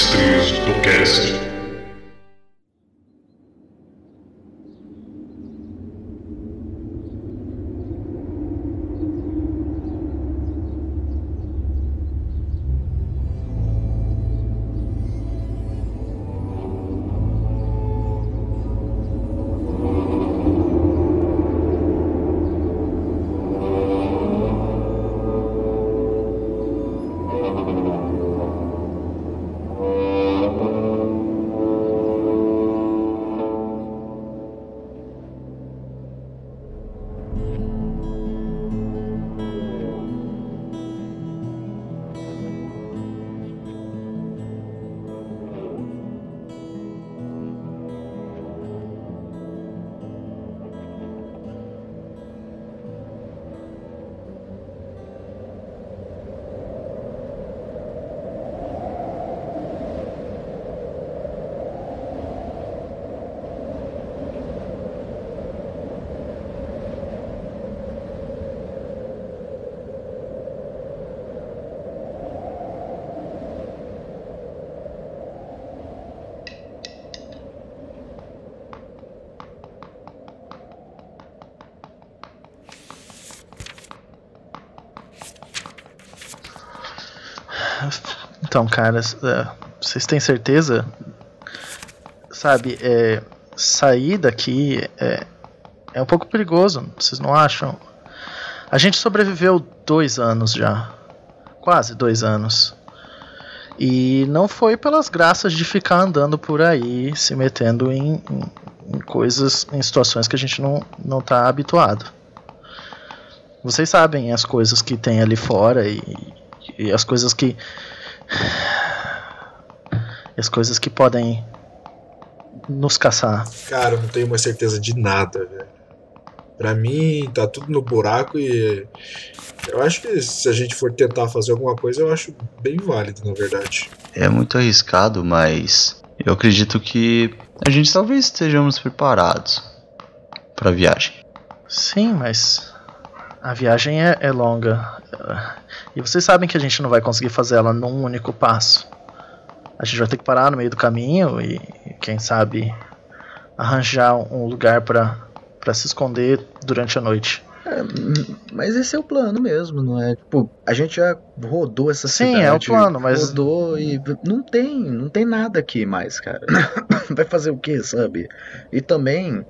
Mestres do Cast. Então, cara, é, vocês têm certeza? Sabe, é, sair daqui é, é um pouco perigoso, vocês não acham? A gente sobreviveu dois anos já. Quase dois anos. E não foi pelas graças de ficar andando por aí, se metendo em, em, em coisas, em situações que a gente não, não tá habituado. Vocês sabem as coisas que tem ali fora e, e as coisas que as coisas que podem nos caçar. Cara, eu não tenho mais certeza de nada, velho. Pra mim, tá tudo no buraco e. Eu acho que se a gente for tentar fazer alguma coisa, eu acho bem válido, na verdade. É muito arriscado, mas eu acredito que a gente talvez estejamos preparados para a viagem. Sim, mas a viagem é, é longa. E vocês sabem que a gente não vai conseguir fazer ela num único passo. A gente vai ter que parar no meio do caminho e, quem sabe, arranjar um lugar para se esconder durante a noite. É, mas esse é o plano mesmo, não é? Tipo, a gente já rodou essa Sim, cidade. Sim, é o plano, mas. Rodou e não tem, não tem nada aqui mais, cara. Vai fazer o que, sabe? E também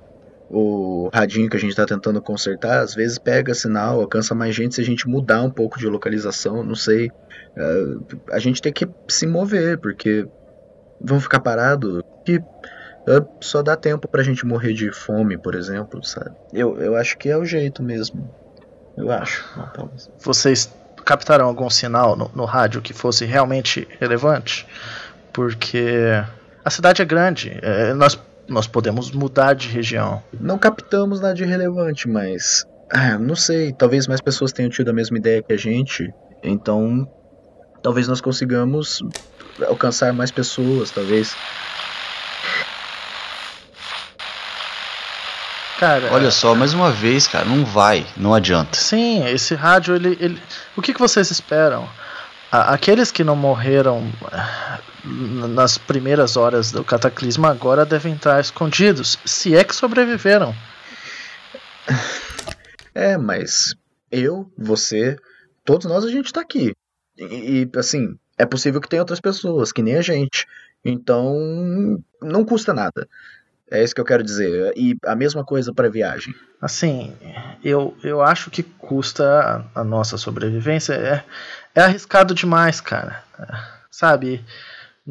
o radinho que a gente está tentando consertar, às vezes pega sinal, alcança mais gente se a gente mudar um pouco de localização, não sei. Uh, a gente tem que se mover, porque vão ficar parados que uh, só dá tempo pra gente morrer de fome, por exemplo, sabe? Eu, eu acho que é o jeito mesmo. Eu acho. Vocês captaram algum sinal no, no rádio que fosse realmente relevante? Porque a cidade é grande. É, nós nós podemos mudar de região. Não captamos nada de relevante, mas. Ah, não sei, talvez mais pessoas tenham tido a mesma ideia que a gente. Então, talvez nós consigamos alcançar mais pessoas, talvez. Cara, Olha só, mais uma vez, cara, não vai, não adianta. Sim, esse rádio, ele. ele... O que, que vocês esperam? Aqueles que não morreram nas primeiras horas do cataclisma agora devem estar escondidos, se é que sobreviveram. É, mas eu, você, todos nós a gente está aqui. E, e, assim, é possível que tenha outras pessoas, que nem a gente. Então, não custa nada. É isso que eu quero dizer. E a mesma coisa para viagem. Assim, eu, eu acho que custa a, a nossa sobrevivência. É, é arriscado demais, cara. Sabe?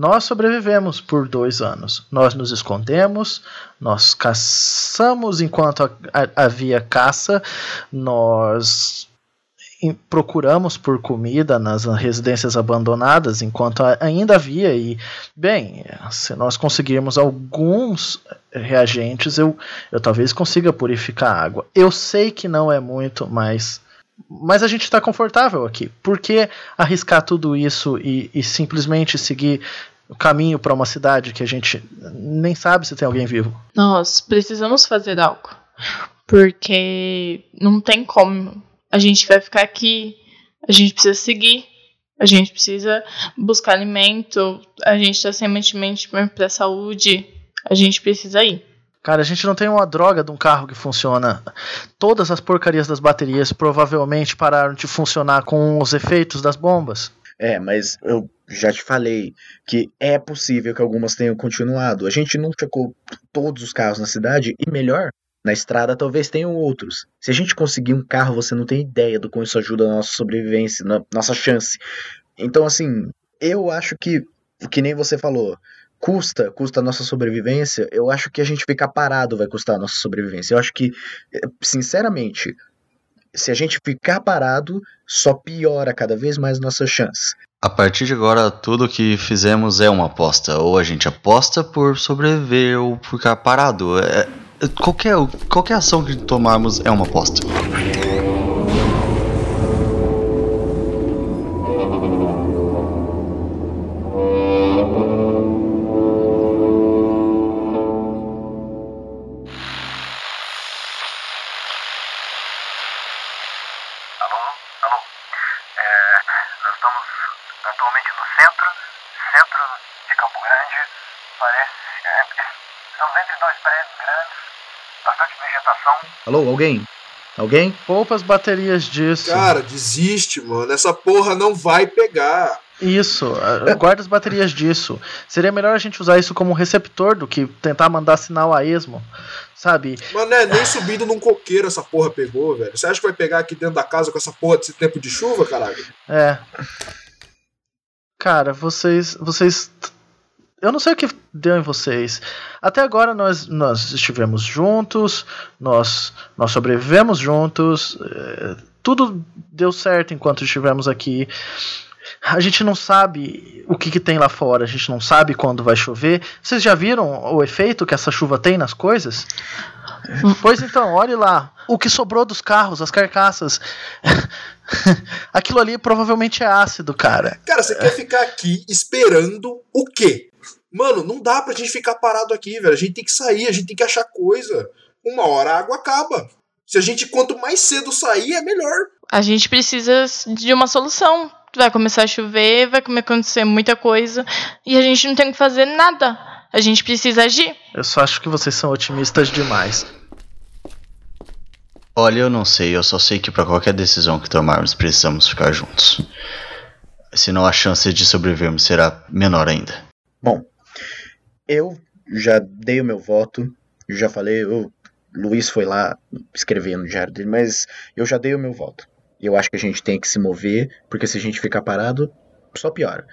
Nós sobrevivemos por dois anos. Nós nos escondemos, nós caçamos enquanto havia caça, nós procuramos por comida nas residências abandonadas enquanto ainda havia e bem se nós conseguirmos alguns reagentes eu, eu talvez consiga purificar a água eu sei que não é muito mas mas a gente está confortável aqui. Por que arriscar tudo isso e, e simplesmente seguir o caminho para uma cidade que a gente nem sabe se tem alguém vivo? Nós precisamos fazer algo. Porque não tem como. A gente vai ficar aqui, a gente precisa seguir. A gente precisa buscar alimento, a gente está sem mantimento para a saúde, a gente precisa ir. Cara, a gente não tem uma droga de um carro que funciona. Todas as porcarias das baterias provavelmente pararam de funcionar com os efeitos das bombas. É, mas eu já te falei que é possível que algumas tenham continuado. A gente não checou todos os carros na cidade e melhor, na estrada talvez tenham outros. Se a gente conseguir um carro, você não tem ideia do como isso ajuda na nossa sobrevivência, na nossa chance. Então, assim, eu acho que, que nem você falou, custa, custa a nossa sobrevivência. Eu acho que a gente ficar parado vai custar a nossa sobrevivência. Eu acho que, sinceramente, se a gente ficar parado, só piora cada vez mais nossa chance. A partir de agora, tudo que fizemos é uma aposta. Ou a gente aposta por sobreviver ou por ficar parado. É, é qualquer, qualquer ação que tomarmos é uma aposta. Alô, alguém? Alguém? Poupa as baterias disso. Cara, desiste, mano. Essa porra não vai pegar. Isso, guarda as baterias disso. Seria melhor a gente usar isso como receptor do que tentar mandar sinal a esmo, sabe? Mano, é nem subindo num coqueiro essa porra pegou, velho. Você acha que vai pegar aqui dentro da casa com essa porra desse tempo de chuva, caralho? É. Cara, vocês. Vocês eu não sei o que deu em vocês. Até agora nós, nós estivemos juntos, nós, nós sobrevivemos juntos, é, tudo deu certo enquanto estivemos aqui. A gente não sabe o que, que, tem lá fora, a gente não sabe quando vai chover. Vocês já viram o efeito que essa chuva tem nas coisas? pois então, olhe lá. O que sobrou dos carros, as carcaças. Aquilo ali provavelmente é ácido, cara. Cara, você quer ficar aqui esperando o quê? Mano, não dá pra gente ficar parado aqui, velho. A gente tem que sair, a gente tem que achar coisa. Uma hora a água acaba. Se a gente, quanto mais cedo sair, é melhor. A gente precisa de uma solução. Vai começar a chover, vai acontecer muita coisa. E a gente não tem que fazer nada. A gente precisa agir. Eu só acho que vocês são otimistas demais. Olha, eu não sei. Eu só sei que para qualquer decisão que tomarmos, precisamos ficar juntos. Senão a chance de sobrevivermos será menor ainda. Bom, eu já dei o meu voto, já falei, o Luiz foi lá escrever no diário dele, mas eu já dei o meu voto. Eu acho que a gente tem que se mover, porque se a gente ficar parado, só piora.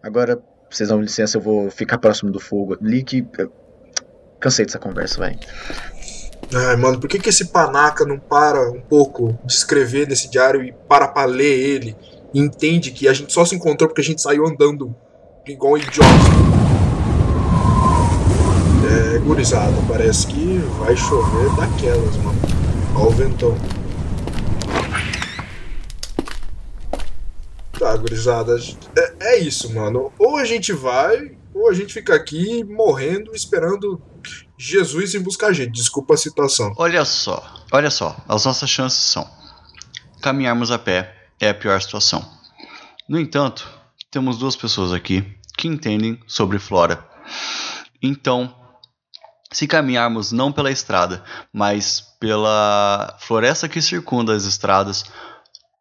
Agora, vocês dão licença, eu vou ficar próximo do fogo ali que. Cansei dessa conversa, vai. Ai, mano, por que, que esse panaca não para um pouco de escrever nesse diário e para pra ler ele e entende que a gente só se encontrou porque a gente saiu andando igual um idiota? Gurizada, parece que vai chover daquelas, mano. Olha o ventão. Tá, gurizada. É, é isso, mano. Ou a gente vai, ou a gente fica aqui morrendo, esperando Jesus em buscar a gente. Desculpa a citação. Olha só, olha só. As nossas chances são: caminharmos a pé é a pior situação. No entanto, temos duas pessoas aqui que entendem sobre flora. Então, se caminharmos não pela estrada, mas pela floresta que circunda as estradas,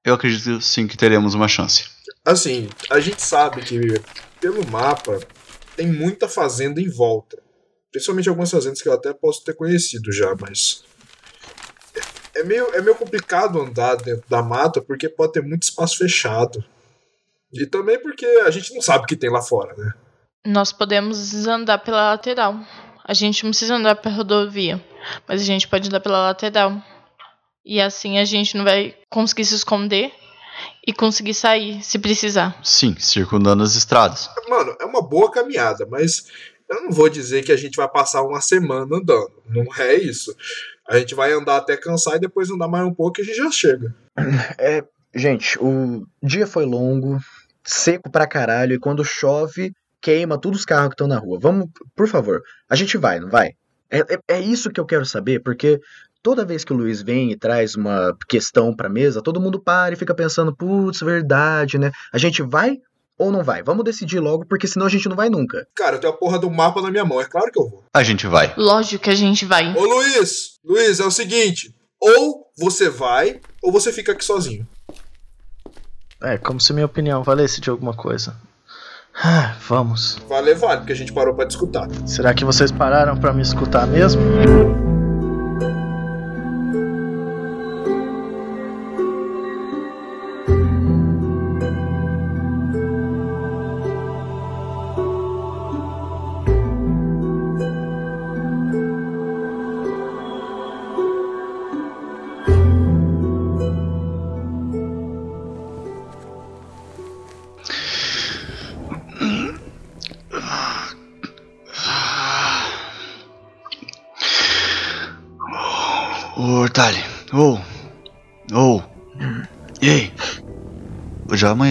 eu acredito sim que teremos uma chance. Assim, a gente sabe que pelo mapa tem muita fazenda em volta. Principalmente algumas fazendas que eu até posso ter conhecido já, mas. É meio, é meio complicado andar dentro da mata porque pode ter muito espaço fechado. E também porque a gente não sabe o que tem lá fora, né? Nós podemos andar pela lateral. A gente não precisa andar pela rodovia, mas a gente pode andar pela lateral. E assim a gente não vai conseguir se esconder e conseguir sair se precisar. Sim, circundando as estradas. Mano, é uma boa caminhada, mas eu não vou dizer que a gente vai passar uma semana andando. Não é isso. A gente vai andar até cansar e depois andar mais um pouco e a gente já chega. É, gente, o dia foi longo, seco pra caralho, e quando chove, queima todos os carros que estão na rua. Vamos, por favor, a gente vai, não vai? É, é, é, isso que eu quero saber, porque toda vez que o Luiz vem e traz uma questão pra mesa, todo mundo para e fica pensando, putz, verdade, né? A gente vai ou não vai? Vamos decidir logo, porque senão a gente não vai nunca. Cara, eu tenho a porra do mapa na minha mão, é claro que eu vou. A gente vai. Lógico que a gente vai. Ô Luiz, Luiz, é o seguinte: ou você vai, ou você fica aqui sozinho. É, como se minha opinião valesse de alguma coisa. Ah, vamos. Vale, vale, porque a gente parou pra discutir. Será que vocês pararam pra me escutar mesmo?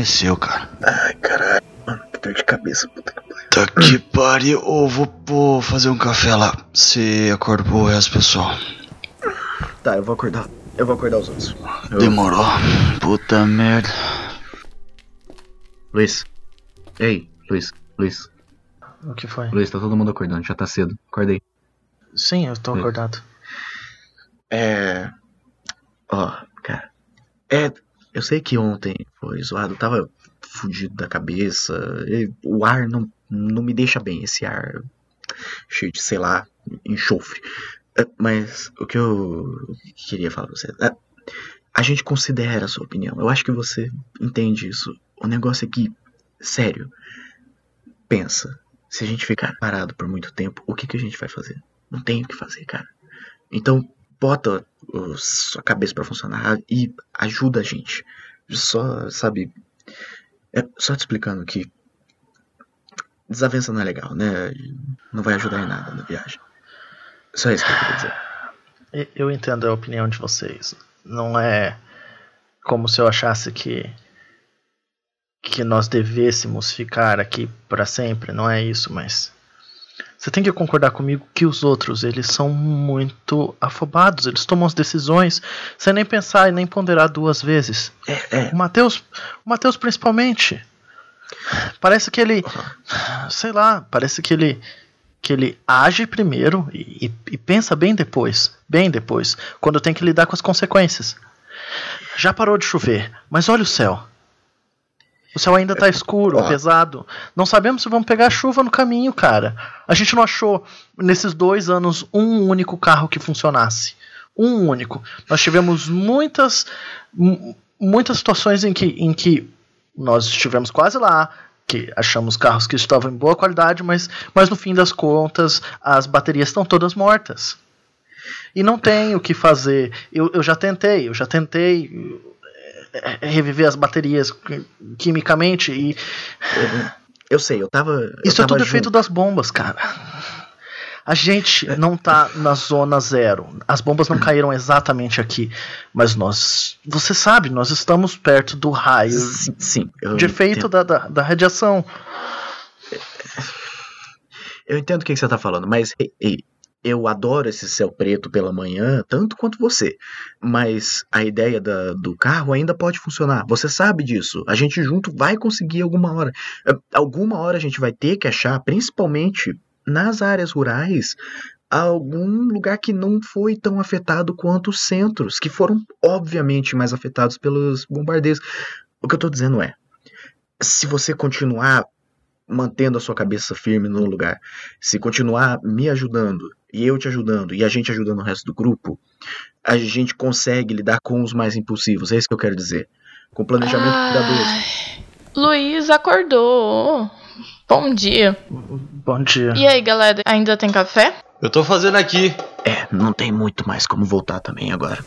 Amanheceu, cara. Ai, caralho, mano, que dor de cabeça, puta que pariu. Tá que pariu. Ô, vou, vou fazer um café lá. Você acorda pro resto, pessoal. Tá, eu vou acordar. Eu vou acordar os outros. Eu- Demorou. Puta merda. Luiz. Ei, Luiz, Luiz, O que foi? Luiz, tá todo mundo acordando, já tá cedo. Acordei. Sim, eu tô Oi. acordado. É. Ó, cara. É. Eu sei que ontem foi zoado, eu tava fudido da cabeça. o ar não, não me deixa bem, esse ar cheio de, sei lá, enxofre. É, Mas o que eu queria falar pra você. é, A gente considera a sua opinião. Eu acho que você entende isso. O negócio é que, sério, pensa. Se a gente ficar parado por muito tempo, o que, que a gente vai fazer? Não tem o que fazer, cara. Então, bota o- sua cabeça pra funcionar e ajuda a gente. Só, sabe, é só te explicando que desavença não é legal, né? Não vai ajudar em nada na viagem. Só isso que eu queria dizer. Eu entendo a opinião de vocês. Não é como se eu achasse que que nós devêssemos ficar aqui para sempre, não é isso, mas você tem que concordar comigo que os outros, eles são muito afobados, eles tomam as decisões sem nem pensar e nem ponderar duas vezes. É, é. O Matheus, o Matheus principalmente. Parece que ele, sei lá, parece que ele que ele age primeiro e, e- e pensa bem depois, bem depois, quando tem que lidar com as consequências. Já parou de chover, mas olha o céu. O céu ainda tá escuro, Ó. pesado. Não sabemos se vamos pegar chuva no caminho, cara. A gente não achou nesses dois anos um único carro que funcionasse. Um único. Nós tivemos muitas mu- muitas situações em que, em que nós estivemos quase lá, que achamos carros que estavam em boa qualidade, mas, mas no fim das contas as baterias estão todas mortas. E não tem o que fazer. Eu, eu já tentei, eu já tentei reviver as baterias qui- quimicamente e Eu sei, eu tava. eu isso é tava tudo junto. efeito das bombas, cara. A gente não tá na zona zero. As bombas não caíram exatamente aqui. Mas nós. Você sabe, nós estamos perto do raio Sim, sim, de efeito da, da, da radiação. Eu entendo o que que você tá falando, mas ei, ei, eu adoro esse céu preto pela manhã, tanto quanto você. Mas a ideia da- do carro ainda pode funcionar. Você sabe disso. A gente junto vai conseguir alguma hora. Eh, Alguma hora a gente vai ter que achar, principalmente nas áreas rurais, algum lugar que não foi tão afetado quanto os centros, que foram obviamente mais afetados pelos bombardeios. O que eu tô dizendo é, se você continuar mantendo a sua cabeça firme no lugar, se continuar me ajudando e eu te ajudando e a gente ajudando o resto do grupo, a gente consegue lidar com os mais impulsivos. É isso que eu quero dizer. Com planejamento cuidadoso. Ai, Luiz acordou. Bom dia. Bom dia. E aí, galera, ainda tem café? Eu tô fazendo aqui. É, não tem muito mais como voltar também agora.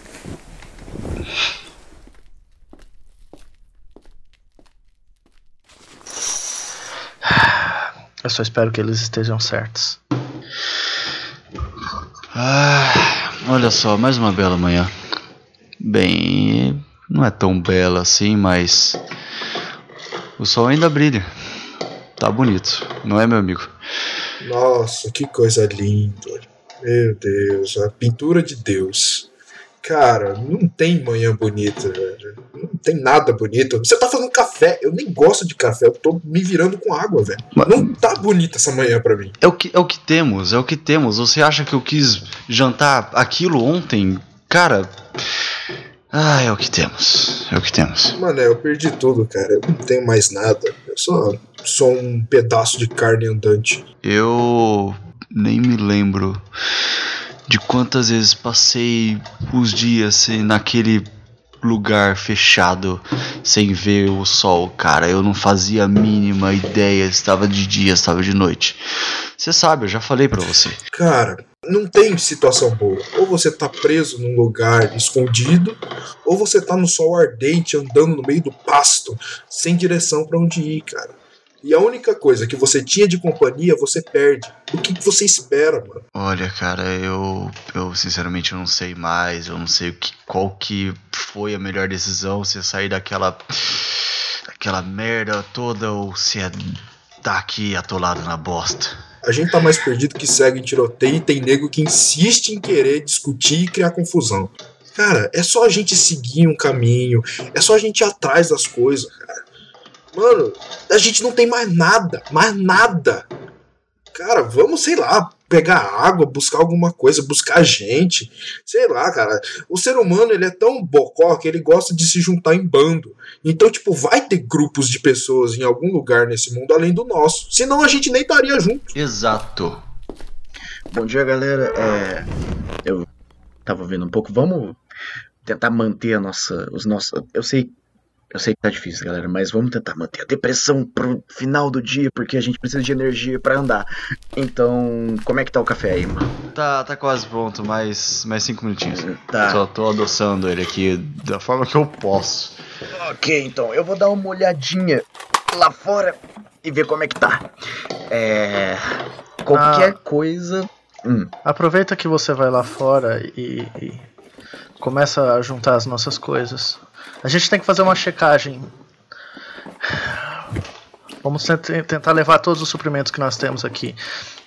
Eu só espero que eles estejam certos. Ah, olha só, mais uma bela manhã. Bem, não é tão bela assim, mas o sol ainda brilha. Tá bonito, não é, meu amigo? Nossa, que coisa linda. Meu Deus, a pintura de Deus. Cara, não tem manhã bonita, velho. Não tem nada bonito. Você tá fazendo café. Eu nem gosto de café. Eu tô me virando com água, velho. Mas- Não tá bonita essa manhã pra mim. É o, que, é o que temos, é o que temos. Você acha que eu quis jantar aquilo ontem? Cara. Ah, é o que temos. É o que temos. Mano, eu perdi tudo, cara. Eu não tenho mais nada. Eu só sou um pedaço de carne andante. Eu nem me lembro de quantas vezes passei os dias sem- naquele lugar fechado sem ver o sol, cara. Eu não fazia a mínima ideia estava de dia, estava de noite. Você sabe, eu já falei pra você. Cara, não tem situação boa. Ou você tá preso num lugar escondido, ou você tá no sol ardente andando no meio do pasto, sem direção pra onde ir, cara. E a única coisa que você tinha de companhia, você perde. O que, você espera, mano? Olha, cara, eu, eu sinceramente eu não sei mais, eu não sei o que, qual que foi a melhor decisão, se é sair daquela daquela merda toda ou se é tá aqui atolado na bosta. A gente tá mais perdido que segue em tiroteio e tem nego que insiste em querer discutir e criar confusão. Cara, é só a gente seguir um caminho, é só a gente ir atrás das coisas, cara. Mano, a gente não tem mais nada, mais nada. Cara, vamos, sei lá, pegar água, buscar alguma coisa, buscar gente. Sei lá, cara. O ser humano, ele é tão bocó que ele gosta de se juntar em bando. Então, tipo, vai ter grupos de pessoas em algum lugar nesse mundo além do nosso. Senão a gente nem estaria junto. Exato. Bom dia, galera. É, eu tava vendo um pouco. Vamos tentar manter a nossa, os nossos. Eu sei, eu sei que tá difícil, galera, mas vamos tentar manter a depressão pro final do dia, porque a gente precisa de energia pra andar. Então, como é que tá o café aí, mano? Tá, tá quase pronto, mais, mais cinco minutinhos. Tá. Só tô adoçando ele aqui da forma que eu posso. Ok, então eu vou dar uma olhadinha lá fora e ver como é que tá. É. Qualquer coisa. Hum, Aproveita que você vai lá fora e, e começa a juntar as nossas coisas. A gente tem que fazer uma checagem. Vamos tent- tentar levar todos os suprimentos que nós temos aqui.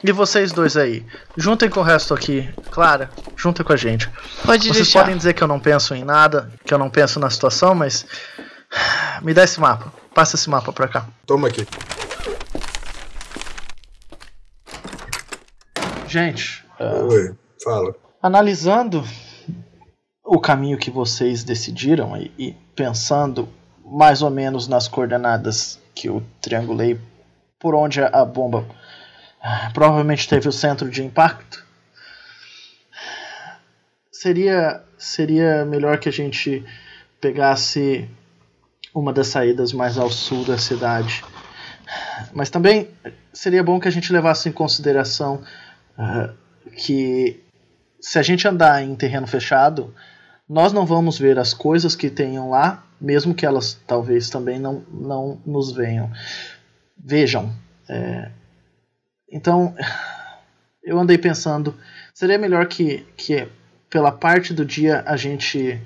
E vocês dois aí, juntem com o resto aqui. Clara, juntem com a gente. Pode Vocês deixar. podem dizer que eu não penso em nada, que eu não penso na situação, mas. Me dá esse mapa. Passa esse mapa pra cá. Toma aqui. Gente, Oi, fala. analisando o caminho que vocês decidiram e, e pensando mais ou menos nas coordenadas que eu triangulei por onde a, bomba ah, provavelmente teve o centro de impacto, seria seria melhor que a gente pegasse uma das saídas mais ao sul da cidade. Mas também seria bom que a gente levasse em consideração ah, que se a gente andar em terreno fechado, nós não vamos ver as coisas que tenham lá, mesmo que elas talvez também não, não nos venham. Vejam. é, então, eu andei pensando, seria melhor que, que pela parte do dia a gente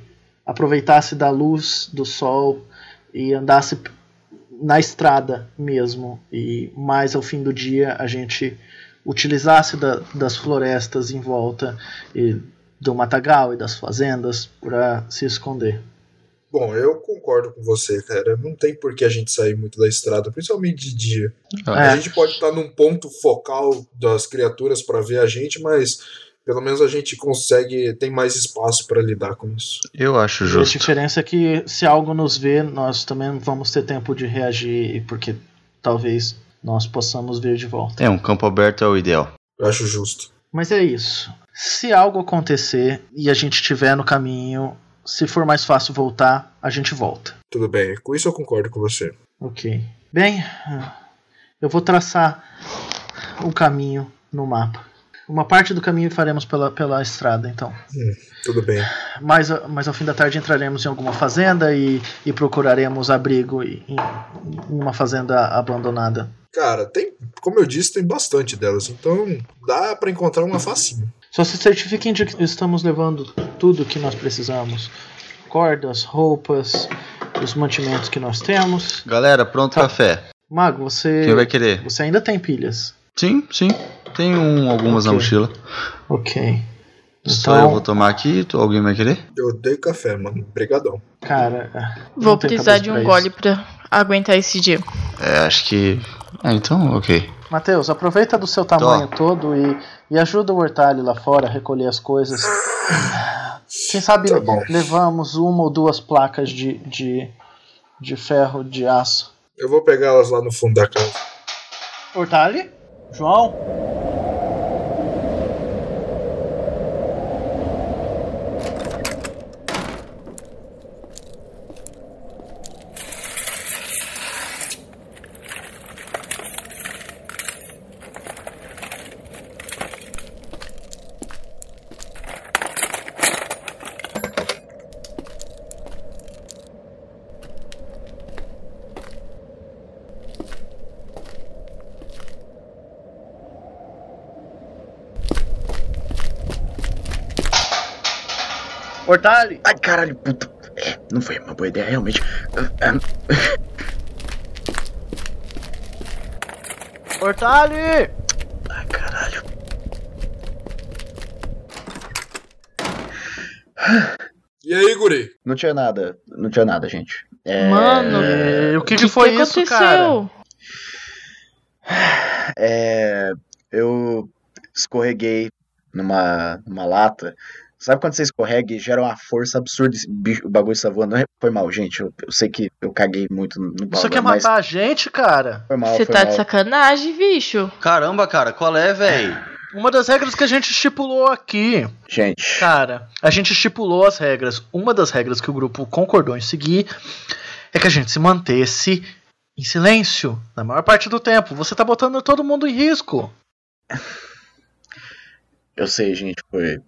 aproveitasse da luz do sol e andasse na estrada mesmo, e mais ao fim do dia a gente utilizasse da- das florestas em volta e do matagal e das fazendas para se esconder. Bom, eu concordo com você, cara. Não tem por que a gente sair muito da estrada, principalmente de dia. A É. gente pode estar num ponto focal das criaturas para ver a gente, mas pelo menos a gente consegue, tem mais espaço para lidar com isso. Eu acho A justo. diferença é que se algo nos vê, nós também vamos ter tempo de reagir, porque talvez nós possamos vir de volta. É, um campo aberto é o ideal. Eu acho justo. Mas é isso. Se algo acontecer e a gente estiver no caminho, se for mais fácil voltar, a gente volta. Tudo bem. Com isso eu concordo com você. Ok. Bem, eu vou traçar o caminho no mapa. Uma parte do caminho faremos pela, pela estrada, então. Tudo bem. Mais, a- mais ao fim da tarde entraremos em alguma fazenda e, e procuraremos abrigo em, em uma fazenda abandonada. Cara, tem, como eu disse, tem bastante delas, então dá para encontrar uma facinho. Só se certifiquem de que estamos levando tudo que nós precisamos: cordas, roupas, os mantimentos que nós temos. Galera, pronto Tá. café. Mago, você, Quem vai querer? você ainda tem pilhas. Sim, sim. Tem um, algumas na Ok. mochila. Ok. Só Então- eu vou tomar aqui, tu- alguém vai querer? Eu odeio café, mano. Brigadão. Cara, não Vou precisar de um pra gole pra aguentar esse dia. É, acho que. Ah, então, ok. Matheus, aproveita do seu tamanho todo e, e ajuda o Hortali lá fora a recolher as coisas. Quem sabe Tá levamos uma ou duas placas de, de, de ferro, de aço. Eu vou pegar elas lá no fundo da casa. Hortali? João? Hortali? Ai, caralho, puta. É, não foi uma boa ideia, realmente. Hortali! Ai, caralho. E aí, guri? Não tinha nada, não tinha nada, gente. É, Mano, É, o que, que foi isso, aconteceu? cara? É, eu escorreguei numa, numa lata. Sabe quando você escorrega e gera uma força absurda esse bicho, o bagulho está voando? Não é- Foi mal, gente. Eu, eu sei que eu caguei muito no bagulho, quer mas matar a gente, cara? Foi mal, Você foi tá mal. de sacanagem, bicho. Caramba, cara, qual é, véi? Uma das regras que a gente estipulou aqui. Gente, Cara, a gente estipulou as regras. Uma das regras que o grupo concordou em seguir é que a gente se mantesse em silêncio na maior parte do tempo. Você tá botando todo mundo em risco. eu sei, gente, foi.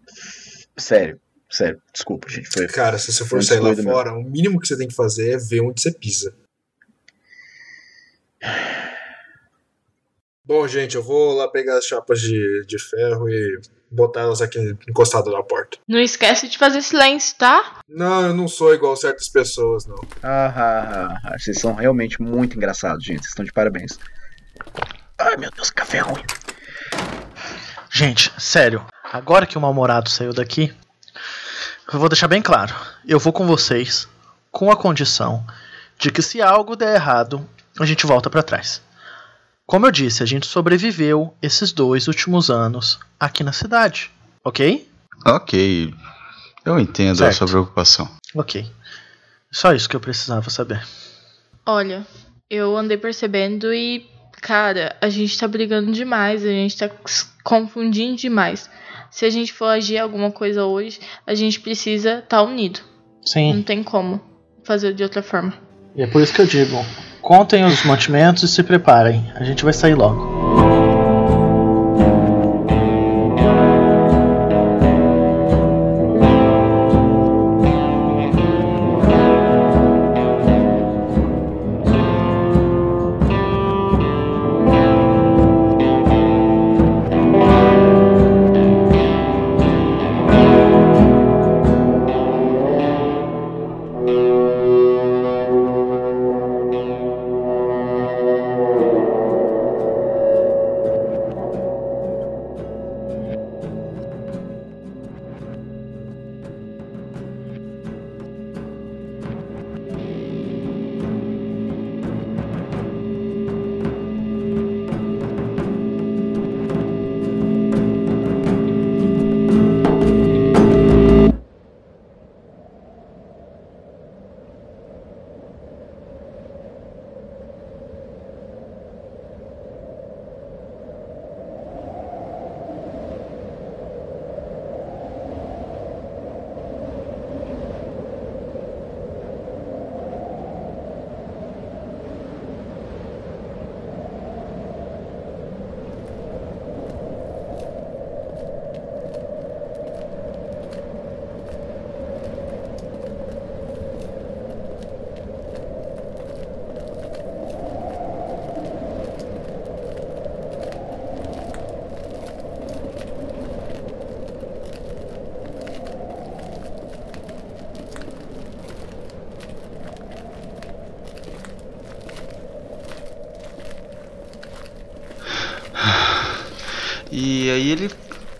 Sério, sério, desculpa, gente. Foi. Cara, se você for sair lá fora, o mínimo que você tem que fazer é ver onde você pisa. Bom, gente, eu vou lá pegar as chapas de, de ferro e botar elas aqui encostadas na porta. Não esquece de fazer silêncio, tá? Não, eu não sou igual certas pessoas, não. Ah, ah, ah, vocês são realmente muito engraçados, gente. Vocês estão de parabéns. Ai, meu Deus, café ruim. Gente, sério. Agora que o mal-humorado saiu daqui, eu vou deixar bem claro. Eu vou com vocês com a condição de que se algo der errado, a gente volta pra trás. Como eu disse, a gente sobreviveu esses dois últimos anos aqui na cidade, ok? Ok. Eu entendo a Certo. sua preocupação. Ok. Só isso que eu precisava saber. Olha, eu andei percebendo e, cara, a gente tá brigando demais, a gente tá confundindo demais. Se a gente for agir alguma coisa hoje, a gente precisa estar tá unido. Não Sim. tem como fazer de outra forma. E é por isso que eu digo: contem os mantimentos e se preparem. A gente vai sair logo.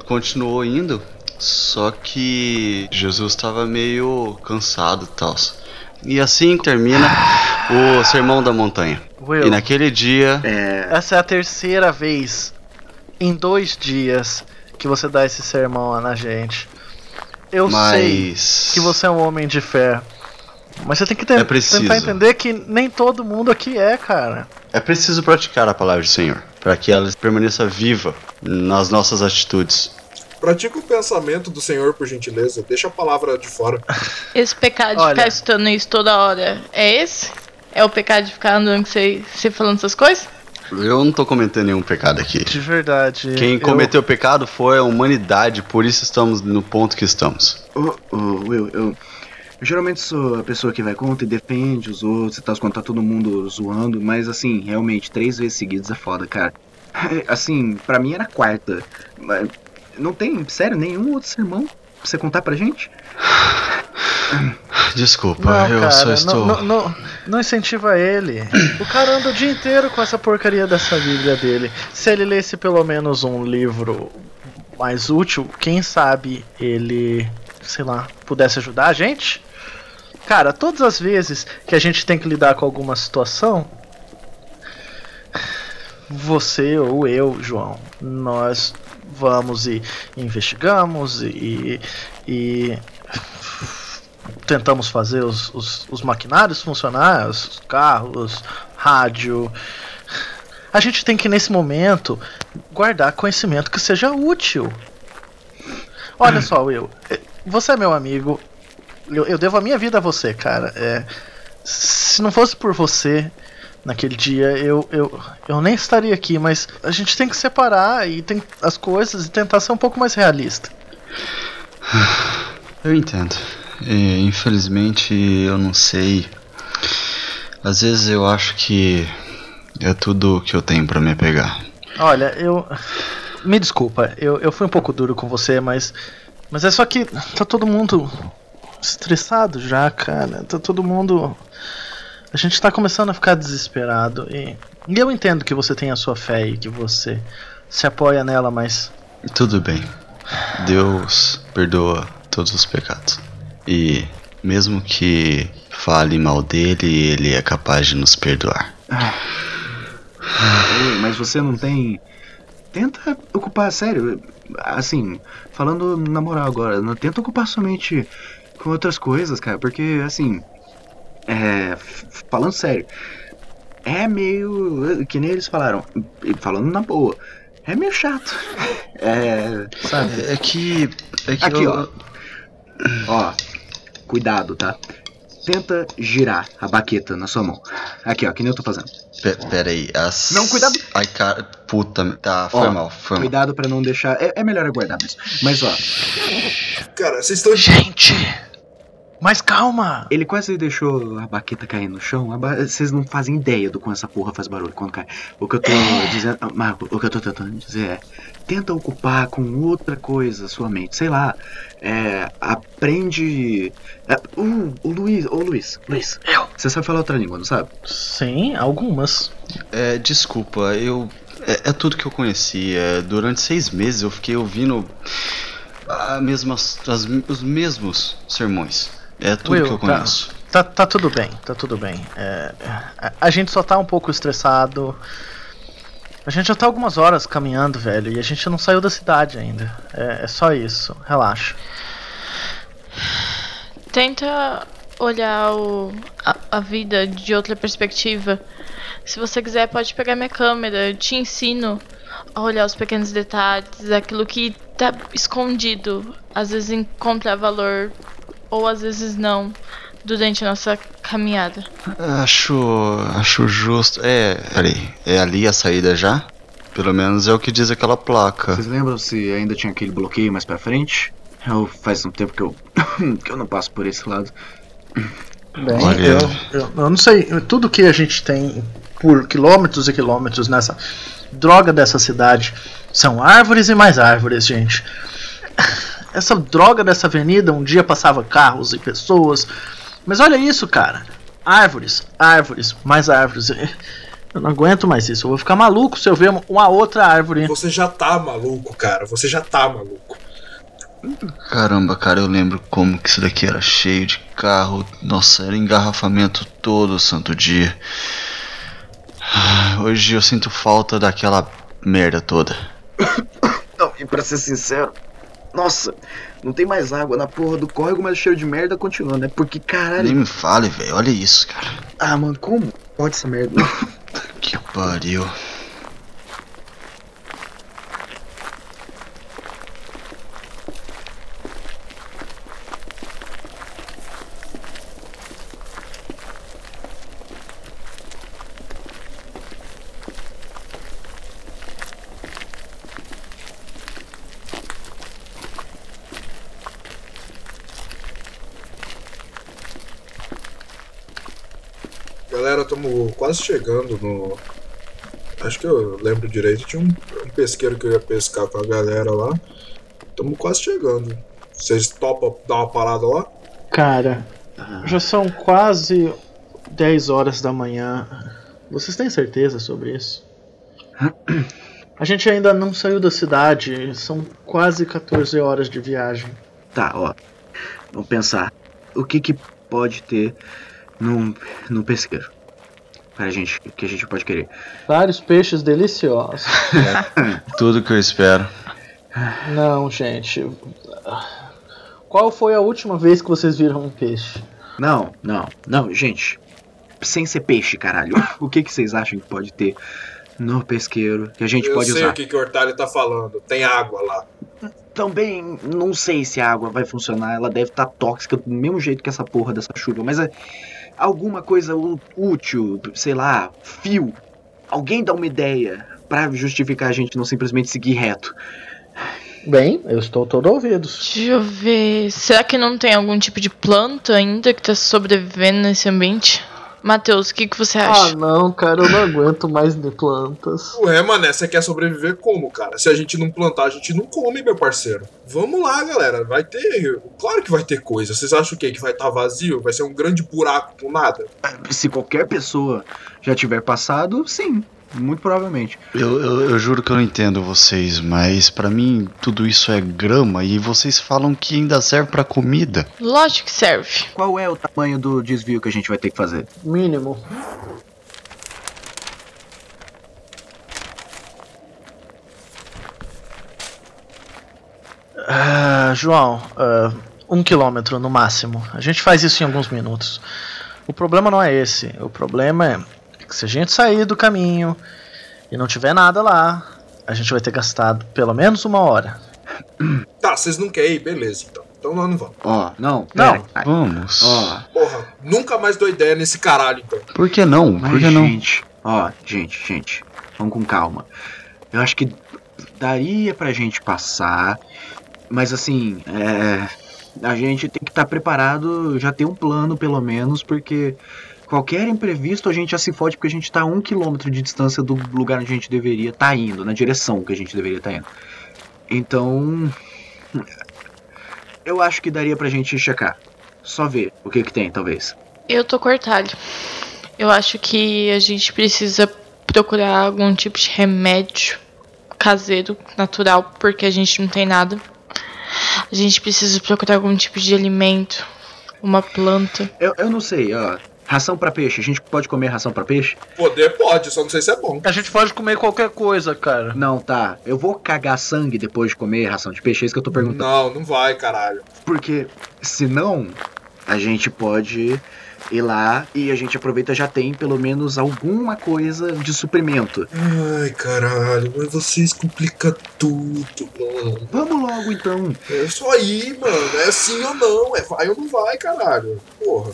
Continuou indo, Só que Jesus estava meio cansado e tal. E assim termina o Sermão da Montanha. Will, E naquele dia, É. essa é a terceira vez em dois dias que você dá esse sermão na gente. Eu sei mas que você é um homem de fé. Mas você tem que É tentar entender que nem todo mundo aqui é, cara. é preciso praticar a palavra do Senhor para que ela permaneça viva nas nossas atitudes. Pratica o pensamento do Senhor, por gentileza. Deixa a palavra de fora. Esse pecado de Olha. ficar escutando isso toda hora é esse? É o pecado de ficar andando com você, você falando essas coisas? Eu não tô cometendo nenhum pecado aqui. De verdade. Quem eu- cometeu o pecado foi a humanidade, por isso estamos no ponto que estamos. Ô, ô, Will, eu, eu geralmente sou a pessoa que vai contra e defende os outros e tal, quando tá todo mundo zoando, mas assim, realmente, três vezes seguidas é foda, cara. É, Assim, pra mim era quarta. Mas não tem, sério, nenhum outro sermão pra você contar pra gente? Desculpa, Não, eu cara, só não- estou. não, não, não incentiva ele. O cara anda o dia inteiro com essa porcaria dessa Bíblia dele. Se ele lesse pelo menos um livro mais útil, quem sabe ele, sei lá, pudesse ajudar a gente? Cara, todas as vezes que a gente tem que lidar com alguma situação, você ou eu, João, nós vamos e investigamos e, e tentamos fazer os, os, os maquinários funcionar, os carros, rádio. A gente tem que, nesse momento, guardar conhecimento que seja útil. Olha só, Will, você é meu amigo. Eu, eu devo a minha vida a você, cara. É, se não fosse por você naquele dia, eu, eu, eu nem estaria aqui, mas a gente tem que separar e tem as coisas e tentar ser um pouco mais realista. Eu entendo. E, infelizmente eu não sei. Às vezes eu acho que é tudo que eu tenho pra me pegar. Olha, eu. Me desculpa, eu, eu fui um pouco duro com você, mas. Mas é só que tá todo mundo estressado já, cara. Tá todo mundo. A gente tá começando a ficar desesperado. E, e eu entendo que você tem a sua fé e que você se apoia nela, mas. Tudo bem. Deus perdoa todos os pecados. E mesmo que fale mal dele, ele é capaz de nos perdoar. Ei, mas você não tem. Tenta ocupar, sério, assim, falando na moral agora, não tenta ocupar somente com outras coisas, cara, porque, assim, é. Falando sério, é meio. Que nem eles falaram, falando na boa, é meio chato. É. Sabe? É, que. É que Aqui, eu- ó. Ó, cuidado, tá? Tenta girar a baqueta na sua mão. Aqui, ó, que nem eu tô fazendo. Pe- Pera aí. As... Não, cuidado. Ai, cara. Puta. Tá, foi Ó, mal, foi mal. Cuidado pra não deixar. É, é melhor aguardar mesmo. Mas ó, Cara, vocês estão. Gente! Mas calma! ele quase deixou a baqueta cair no chão. A ba- Vocês não fazem ideia do quanto essa porra faz barulho quando cai. O que eu tô dizendo. ah, Marco, o que eu tô tentando dizer é. Tenta ocupar com outra coisa a sua mente. Sei lá. É. Aprende. É, uh, o Luiz. Ô Luiz. Luiz. Eu? Você sabe falar outra língua, não sabe? Sim, algumas. É, desculpa, eu. É, é tudo que eu conheci. É, durante seis meses eu fiquei ouvindo a mesmas, as- os mesmos sermões. É tudo Will, que eu tá. conheço. Tá, tá tudo bem, tá tudo bem. É, a, a gente só tá um pouco estressado. A gente já tá algumas horas caminhando, velho, e a gente não saiu da cidade ainda. É, é só isso, relaxa. Tenta olhar o, a, a vida de outra perspectiva. Se você quiser, pode pegar minha câmera. Eu te ensino a olhar os pequenos detalhes, aquilo que tá escondido. Às vezes encontra valor, ou às vezes não, durante a nossa caminhada. Acho. Acho justo. É. Peraí, é ali a saída já? Pelo menos é o que diz aquela placa. Vocês lembram se ainda tinha aquele bloqueio mais pra frente? Eu, faz um tempo que eu. que eu não passo por esse lado. Bem, Olha. eu, eu, eu não sei, tudo que a gente tem por quilômetros e quilômetros nessa droga dessa cidade são árvores e mais árvores, gente. Essa droga dessa avenida um dia passava carros e pessoas, mas olha isso, cara. Árvores, árvores, mais árvores. Eu não aguento mais isso. Eu vou ficar maluco se eu ver uma outra árvore. Você já tá maluco, cara. Você já tá maluco. Caramba, cara, eu lembro como que isso daqui era cheio de carro. Nossa, era engarrafamento todo santo dia. Hoje eu sinto falta daquela merda toda. Não, e pra ser sincero, nossa, não tem mais água na porra do córrego, mas o cheiro de merda continua, né? Porque caralho. Nem me fale, velho. Olha isso, cara. Ah, mano, como pode essa merda? Que pariu. Galera, estamos quase chegando no. Acho que eu lembro direito. Tinha um, um pesqueiro que eu ia pescar com a galera lá. Estamos quase chegando. Vocês topam dar uma parada lá? Cara, já são quase 10 horas da manhã. Vocês têm certeza sobre isso? A gente ainda não saiu da cidade, são quase 14 horas de viagem. Tá, ó. Vamos pensar. O que que pode ter num, num pesqueiro? Pra gente, que a gente pode querer. Vários peixes deliciosos. Tudo que eu espero. Não, gente. Qual foi a última vez que vocês viram um peixe? Não, não, não, gente. Sem ser peixe, caralho. O que que vocês acham que pode ter no pesqueiro que a gente eu pode sei usar? o que, que o Hortali tá falando. Tem água lá. Também não sei se a água vai funcionar, ela deve estar tóxica do mesmo jeito que essa porra dessa chuva, mas é alguma coisa útil, sei lá, fio. Alguém dá uma ideia pra justificar a gente não simplesmente seguir reto. Bem, eu estou todo ouvidos. Deixa eu ver. Será que não tem algum tipo de planta ainda que tá sobrevivendo nesse ambiente? Matheus, o que, que você Ah, acha? não, cara, eu não aguento mais de plantas. Ué, mané, você quer sobreviver como, cara? Se a gente não plantar, a gente não come, meu parceiro. Vamos lá, galera. Vai ter. Claro que vai ter coisa. Vocês acham o quê? Que vai estar vazio? Vai ser um grande buraco com nada? Se qualquer pessoa já tiver passado, sim, muito provavelmente. Eu, eu, eu juro que eu não entendo vocês, mas pra mim tudo isso é grama e vocês falam que ainda serve pra comida. Lógico que serve. Qual é o tamanho do desvio que a gente vai ter que fazer? Mínimo. Ah, João, ah, um quilômetro no máximo. A gente faz isso em alguns minutos. O problema não é esse. O problema é que se a gente sair do caminho e não tiver nada lá, a gente vai ter gastado pelo menos uma hora. Tá, vocês não querem ir, beleza, então. Então nós não vamos. Ó, não, Não. pera. Vamos. Ó, Porra, nunca mais dou ideia nesse caralho, então. Por que não? Mas, Por que não? gente, ó, gente, gente, vamos com calma. Eu acho que daria pra gente passar, mas assim, é, a gente tem que estar preparado, já ter um plano pelo menos, porque qualquer imprevisto a gente já se fode porque a gente tá a um quilômetro de distância do lugar onde a gente deveria estar indo, na direção que a gente deveria estar indo. Então, eu acho que daria pra gente checar. Só ver o que que tem, talvez. Eu tô cortalho. Eu acho que a gente precisa procurar algum tipo de remédio caseiro, natural, porque a gente não tem nada. A gente precisa procurar algum tipo de alimento, uma planta. Eu, eu não sei, ó. Ração pra peixe. A gente pode comer ração pra peixe? Poder pode, só não sei se é bom. A gente pode comer qualquer coisa, cara. Não, tá. Eu vou cagar sangue depois de comer ração de peixe, é isso que eu tô perguntando. Não, não vai, caralho. Porque senão a gente pode ir lá e a gente aproveita já tem pelo menos alguma coisa de suprimento. Ai, caralho, mas vocês complicam tudo, mano. Vamos logo então. É só ir, mano. É sim ou não. É vai ou não vai, caralho. Porra.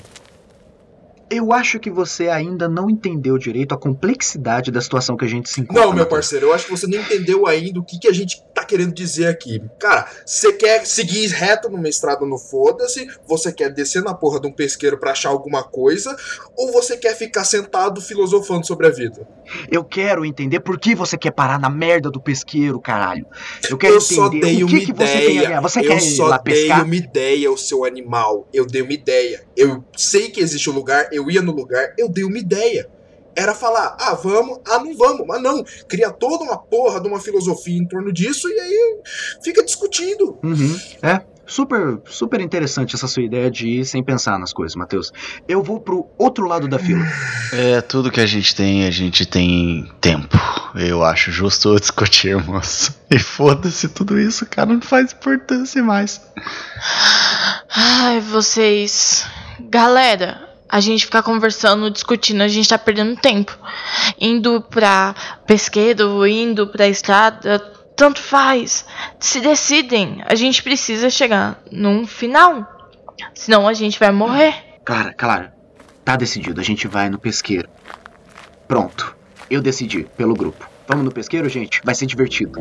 Eu acho que você ainda não entendeu direito a complexidade da situação que a gente se encontra. Não, meu parceiro, eu acho que você não entendeu ainda o que, que a gente tá querendo dizer aqui. Cara, você quer seguir reto numa estrada no foda-se, você quer descer na porra de um pesqueiro pra achar alguma coisa, ou você quer ficar sentado filosofando sobre a vida? Eu quero entender por que você quer parar na merda do pesqueiro, caralho. Eu quero eu só entender dei o uma que, que você tem a ganhar. Você eu quer ir só lá dei pescar? uma ideia, o seu animal. Eu dei uma ideia. Eu sei que existe um lugar, eu ia no lugar, eu dei uma ideia. era falar, ah, vamos, ah, não vamos, mas não. Cria toda uma porra de uma filosofia em torno disso e aí fica discutindo. Uhum. É, super, super interessante essa sua ideia de ir sem pensar nas coisas, Matheus. Eu vou pro outro lado da fila. É, tudo que a gente tem, a gente tem tempo. Eu acho justo discutirmos. E foda-se tudo isso, cara, não faz importância mais. Ai, vocês. Galera, a gente ficar conversando, discutindo, a gente tá perdendo tempo. Indo pra pesqueiro, indo pra estrada, tanto faz. Se decidem. A gente precisa chegar num final. Senão a gente vai morrer. Clara, Clara, tá decidido, a gente vai no pesqueiro. Pronto, eu decidi, pelo grupo. Vamos no pesqueiro, gente? Vai ser divertido.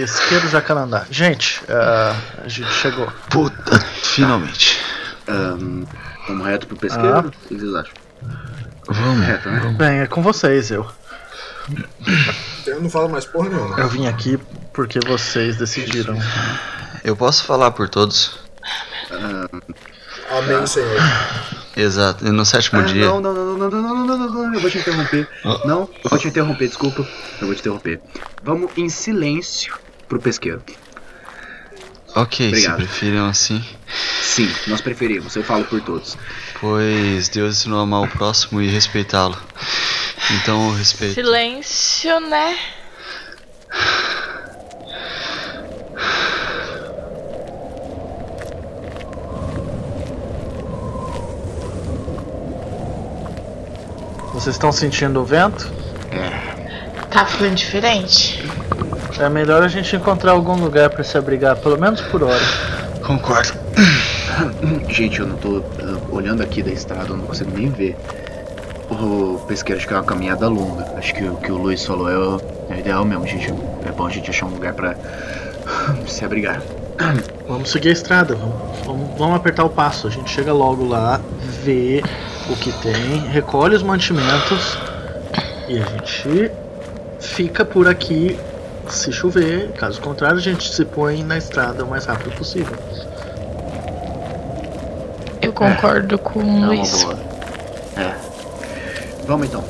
Pesqueiro Jacarandá. Gente, ah, a gente chegou. Puta, finalmente. Ahn, vamos reto pro pesqueiro? Ah. O que vocês acham? Vamos. Reto, né? Bem, é com vocês, eu. Eu não falo mais porra nenhuma. Eu vim aqui porque vocês decidiram. Eu posso falar por todos? Amém, Senhor. Exato. E no sétimo Ah, dia. não, não, não, não, não, não, não, não, não, eu vou te interromper. Não, eu vou te interromper, desculpa. Eu vou te interromper. Vamos em silêncio pro pesqueiro. Ok, Obrigado. se preferiram assim. Sim, nós preferimos, eu falo por todos. Pois Deus ensinou a amar o próximo e respeitá-lo. Então eu respeito. Silêncio, né? Vocês estão sentindo o vento? Tá ficando diferente. É melhor a gente encontrar algum lugar pra se abrigar, pelo menos por hora. Concordo. Gente, eu não tô ah, olhando aqui da estrada, eu não consigo nem ver. O pesqueiro acho que é uma caminhada longa. Acho que o que o Luiz falou é o, é o ideal mesmo, gente. É bom a gente achar um lugar pra se abrigar. Vamos seguir a estrada, vamos, vamos, vamos apertar o passo. A gente chega logo lá, vê o que tem, recolhe os mantimentos e a gente fica por aqui se chover. Caso contrário, a gente se põe na estrada o mais rápido possível. Eu concordo com É o Luiz. boa. É. Vamos então.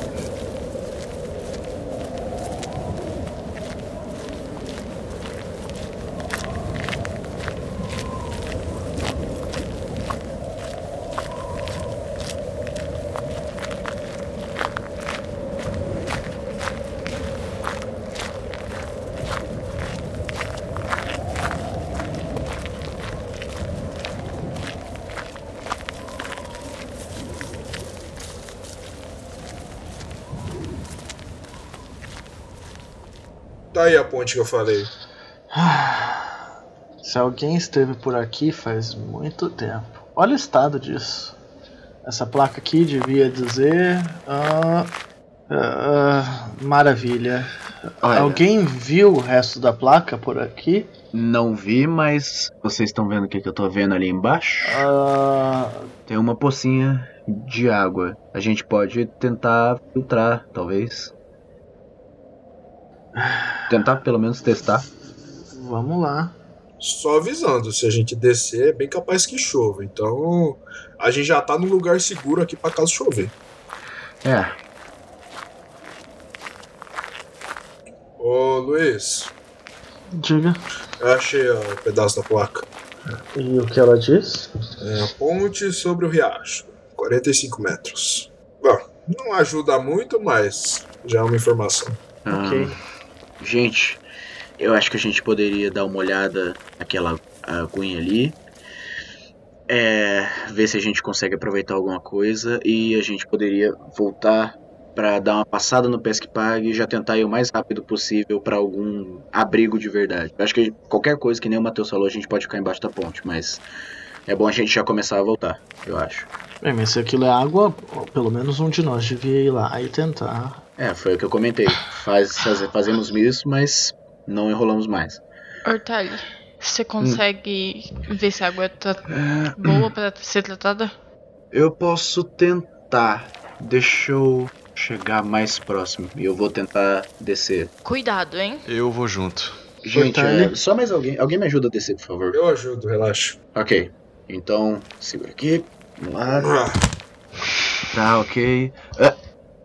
Tá aí a ponte que eu falei. Se alguém esteve por aqui faz muito tempo. Olha o estado disso. Essa placa aqui devia dizer. ah, ah, maravilha. Olha. Alguém viu o resto da placa por aqui? Não vi, mas vocês estão vendo o que, que eu tô vendo ali embaixo? Ah, Tem uma pocinha de água. A gente pode tentar filtrar, talvez. Tentar pelo menos testar. vamos lá. Só avisando, se a gente descer, é bem capaz que chova. Então, a gente já tá num lugar seguro aqui pra caso chover. É, Ô, Luiz, Diga. eu achei ó, o pedaço da placa. E o que ela diz? É a ponte sobre o riacho. 45 metros. Bom, não ajuda muito, mas já é uma informação. Ok. Gente, eu acho que a gente poderia dar uma olhada naquela aguinha ali. é ver se a gente consegue aproveitar alguma coisa e a gente poderia voltar pra dar uma passada no Pesque Pague e já tentar ir o mais rápido possível pra algum abrigo de verdade. Eu acho que qualquer coisa que nem o Matheus falou, a gente pode ficar embaixo da ponte, mas é bom a gente já começar a voltar, eu acho. Bem, mas se aquilo é água, pelo menos um de nós devia ir lá e tentar. É, foi o que eu comentei. Faz, faz- fazemos isso, mas não enrolamos mais. Hortali, você consegue ver se a água tá boa pra ser tratada? Eu posso tentar. Deixa eu chegar mais próximo e eu vou tentar descer. Cuidado, hein? Eu vou junto. Gente, é, só mais alguém. Alguém me ajuda a descer, por favor. Eu ajudo, relaxa. Ok. Então, segura aqui. Vamos lá. Ah, Tá, ok. Ah,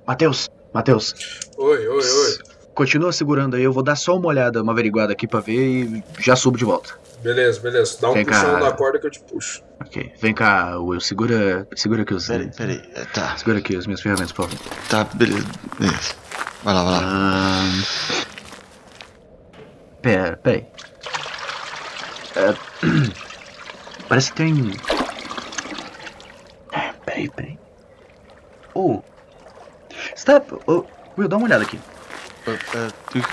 Matheus, Matheus, oi, oi, oi. continua segurando aí. Eu vou dar só uma olhada, uma averiguada aqui pra ver e já subo de volta. Beleza, beleza. Dá um Vem cá. puxão na corda que eu te puxo. Ok. Vem cá, Will. Segura, segura aqui os. Peraí, peraí. É, tá, Segura aqui as minhas ferramentas, por favor. tá, beleza. beleza. Vai lá, vai lá. Ahn. Pera, peraí. É, Parece que tem. É, Peraí, peraí. Oh. Você tá. ô, Will, dá uma olhada aqui. O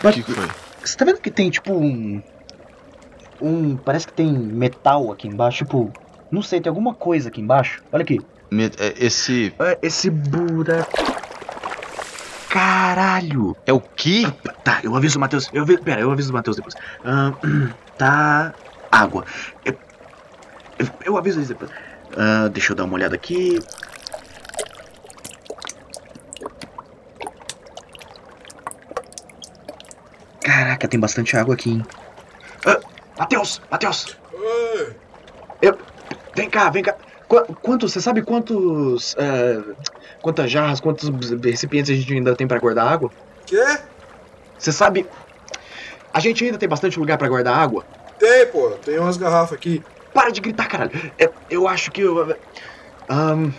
Mas- que que foi? Você tá vendo que tem tipo um. Um. Parece que tem metal aqui embaixo. Tipo. Não sei, tem alguma coisa aqui embaixo. Olha aqui. É, Esse É, Esse buraco. Caralho! é o que? Tá, eu aviso o Matheus. Eu aviso, pera, eu aviso o Matheus depois. Ahn, tá. Água. Eu, eu, aviso eles depois. Ah, deixa eu dar uma olhada aqui. Caraca, tem bastante água aqui, hein? Ah, Matheus! Matheus! Oi. Vem cá, vem cá. Qu- quantos, você sabe quantos. ah, quantas jarras, quantos recipientes a gente ainda tem pra guardar água? Quê? Você sabe. A gente ainda tem bastante lugar pra guardar água? Tem, pô. Tem umas garrafas aqui. Para de gritar, caralho. É, eu acho que. eu- ahn,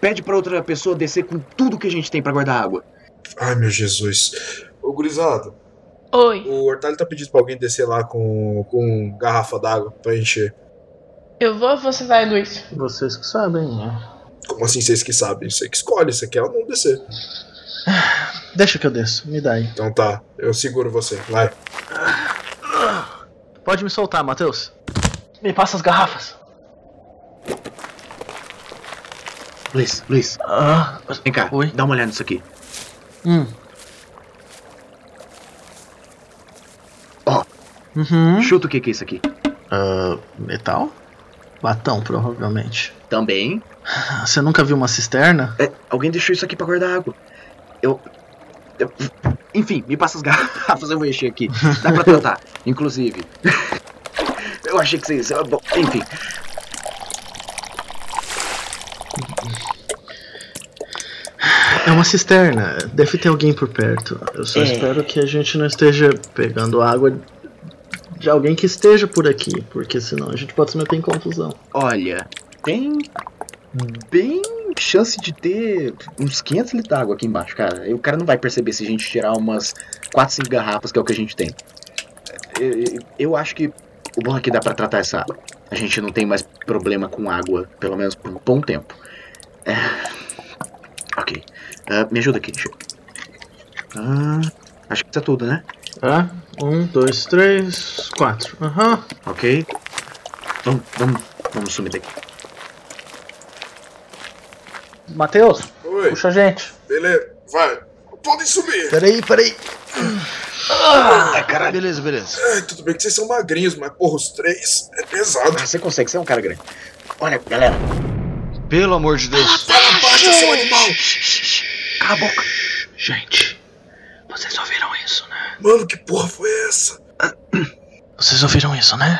pede pra outra pessoa descer com tudo que a gente tem pra guardar água. Ai, meu Jesus. Ô, gurizada, Oi, o Hortali tá pedindo pra alguém descer lá com, com garrafa d'água pra encher. eu vou ou você vai, Luiz? Vocês que sabem, né? Como assim vocês que sabem? Você que escolhe, você quer ou não descer. Deixa que eu desço, me dá aí. Então tá, eu seguro você. Vai. Pode me soltar, Matheus. Me passa as garrafas. Luiz, Luiz, Ah, vem cá. Oi? Dá uma olhada nisso aqui. hum. Uhum. Chuta o que que é isso aqui. Ah, metal? Latão, provavelmente. Também. Ah, Você nunca viu uma cisterna? É, alguém deixou isso aqui pra guardar água. Eu. eu- enfim, me passa as garrafas, eu vou encher aqui. Dá pra tratar, inclusive. Eu achei que vocês. Bom, enfim. É uma cisterna. Deve ter alguém por perto. Eu só É. espero que a gente não esteja pegando água de alguém que esteja por aqui, porque senão a gente pode se meter em confusão. Olha, tem bem chance de ter uns 500 litros d'água aqui embaixo, cara. E o cara não vai perceber se a gente tirar umas 4, 5 garrafas, que é o que a gente tem. Eu, eu- acho que o bom é que dá pra tratar essa água. A gente não tem mais problema com água, pelo menos por um bom tempo. É, Ok. Ah, me ajuda aqui, Chico. Ah, acho que é tudo, né? Tá? Um, dois, três, quatro. Aham. Ok. Vamos, vamos, vamos sumir daqui. Matheus, Oi, puxa a gente. beleza. Vai. Podem subir. Peraí, peraí. Ai, caralho. Beleza, beleza. Ai, tudo bem que vocês são magrinhos, mas porra, os três é pesado. Você consegue, você é um cara grande. Olha, galera, Pelo amor de Deus. Fala baixo, seu animal. cala a boca. Gente, vocês ouviram? Mano, que porra foi essa? Vocês ouviram isso, né?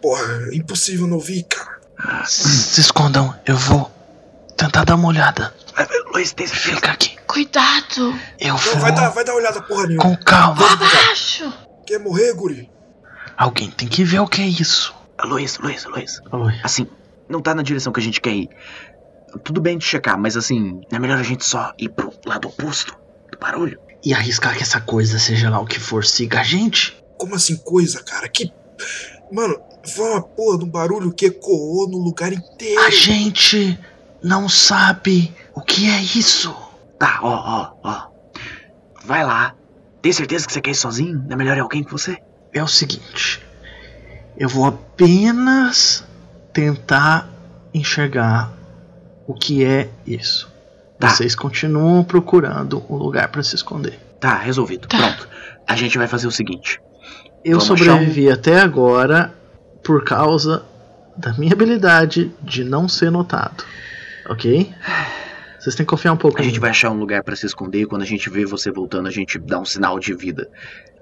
Porra, é impossível não ouvir, cara. Se escondam, eu vou tentar dar uma olhada. Luiz, tem certeza? Fica aqui. Cuidado! Eu Não, vou vai dar, vai dar olhada porra nenhuma. com calma. Abaixo! Quer morrer, guri? Alguém tem que ver o que é isso. Luiz, Luiz, Luiz. Oi. Assim, não tá na direção que a gente quer ir. Tudo bem de checar, mas assim, é melhor a gente só ir pro lado oposto do barulho. E arriscar que essa coisa, seja lá o que for, siga a gente? Como assim coisa, cara? Que. Mano, Foi uma porra de um barulho que ecoou no lugar inteiro. A gente não sabe o que é isso. Tá, ó, ó, ó. Vai lá. Tem certeza que você quer ir sozinho? Não é melhor alguém com você? É o seguinte. Eu vou apenas tentar enxergar o que é isso. Tá. Vocês continuam procurando um lugar para se esconder. Tá, resolvido. Pronto. A gente vai fazer o seguinte. Eu Vamos sobrevivi até agora por causa da minha habilidade de não ser notado. Ok? Vocês têm que confiar um pouco A gente vai achar um lugar pra se esconder e quando a gente vê você voltando, a gente dá um sinal de vida.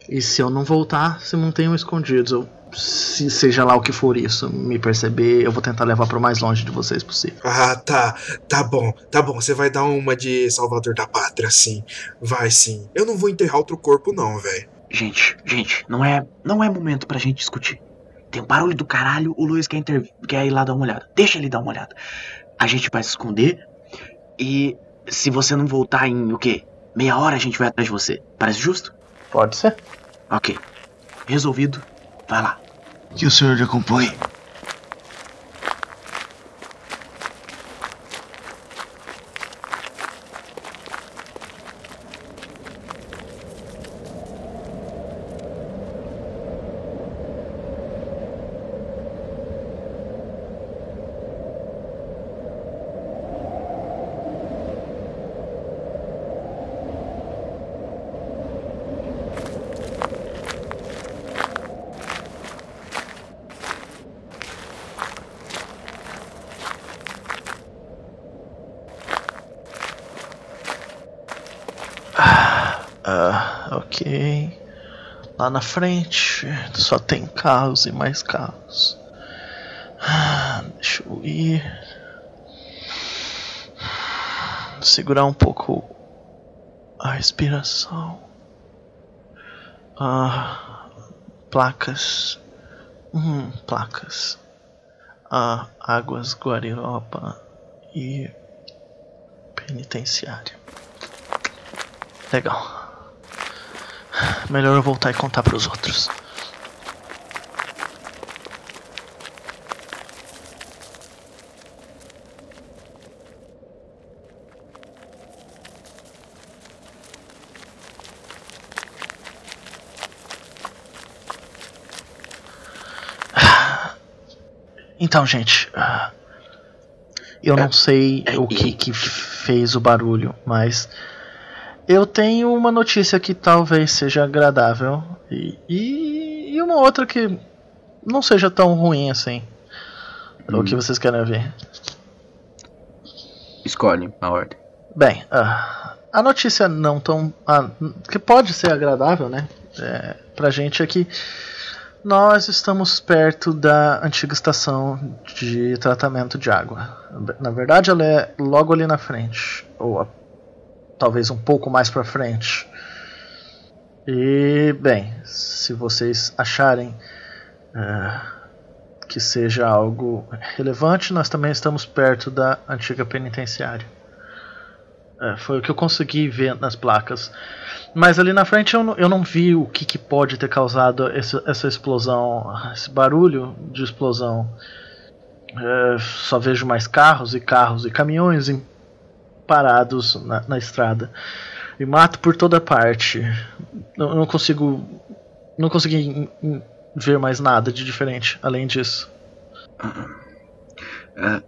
E se eu não voltar, se mantenham escondidos. Eu, se seja lá o que for isso, me perceber, eu vou tentar levar para o mais longe de vocês possível. Ah, tá. Tá bom, tá bom. Você vai dar uma de Salvador da Pátria, sim. Vai sim. Eu não vou enterrar outro corpo, não, velho. Gente, gente, não é, não é momento pra gente discutir. Tem um barulho do caralho, o Luiz quer, inter... quer ir lá dar uma olhada. Deixa ele dar uma olhada. A gente vai se esconder e se você não voltar em o quê? Meia hora a gente vai atrás de você. Parece justo? Pode ser? Ok. Resolvido. Vai lá. Que o senhor lhe acompanhe. Ah, ok. Lá na frente só tem carros e mais carros. Ah, Deixa eu ir. Segurar um pouco a respiração. Ah, placas. Hum, placas. Ah, águas Guariroba e penitenciário. Legal. Melhor eu voltar e contar pros outros. Então, gente, ah, eu não sei o que que fez o barulho, mas eu tenho uma notícia que talvez seja agradável e, e, e uma outra que não seja tão ruim assim. O que vocês querem ver? Escolhe a ordem. Bem, ah, a notícia não tão. ah, que pode ser agradável, né? É, pra gente é que nós estamos perto da antiga estação de tratamento de água. Na verdade, ela é logo ali na frente, ou a- talvez um pouco mais pra frente. E, bem, se vocês acharem ah, que seja algo relevante, nós também estamos perto da antiga penitenciária. É, foi o que eu consegui ver nas placas. Mas ali na frente eu não, eu não vi o que, que pode ter causado esse- essa explosão, esse barulho de explosão. É, só vejo mais carros e carros e caminhões em- parados na, na estrada. E mato por toda parte. Não, não consigo. Não consegui ver mais nada de diferente além disso. Ah,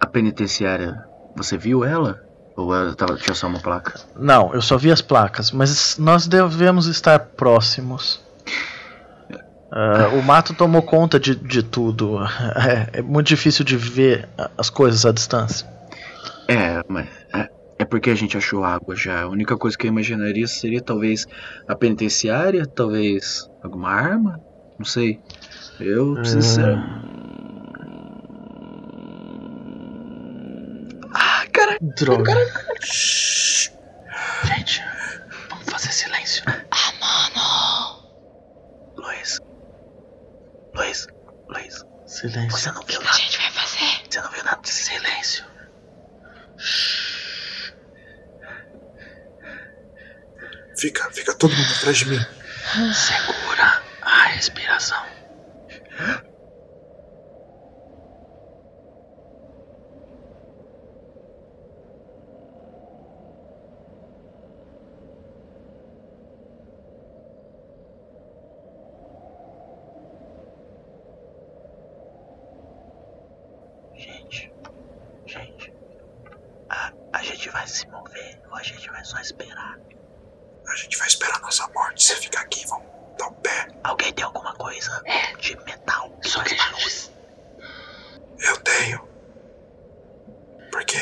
a penitenciária, você viu ela? Ou ela tava, tinha só uma placa? Não, eu só vi as placas, mas nós devemos estar próximos. Ah, o mato tomou conta de, de tudo. É, é muito difícil de ver as coisas à distância. É, mas é, é porque a gente achou água já. A única coisa que eu imaginaria seria talvez a penitenciária, talvez alguma arma, não sei. Eu, sinceramente. Ah, cara, Droga. Gente, vamos fazer silêncio. Luiz. Luiz, Luiz. Silêncio. Você não viu nada. O que a gente vai fazer? Você não viu nada. Silêncio. Fica, fica todo mundo atrás de mim. Segura a respiração. Gente vai se mover ou a gente vai só esperar? A gente vai esperar nossa morte. Você fica aqui, vamos dar um pé. Alguém tem alguma coisa de metal? Só que barulho. Eu tenho. Por quê?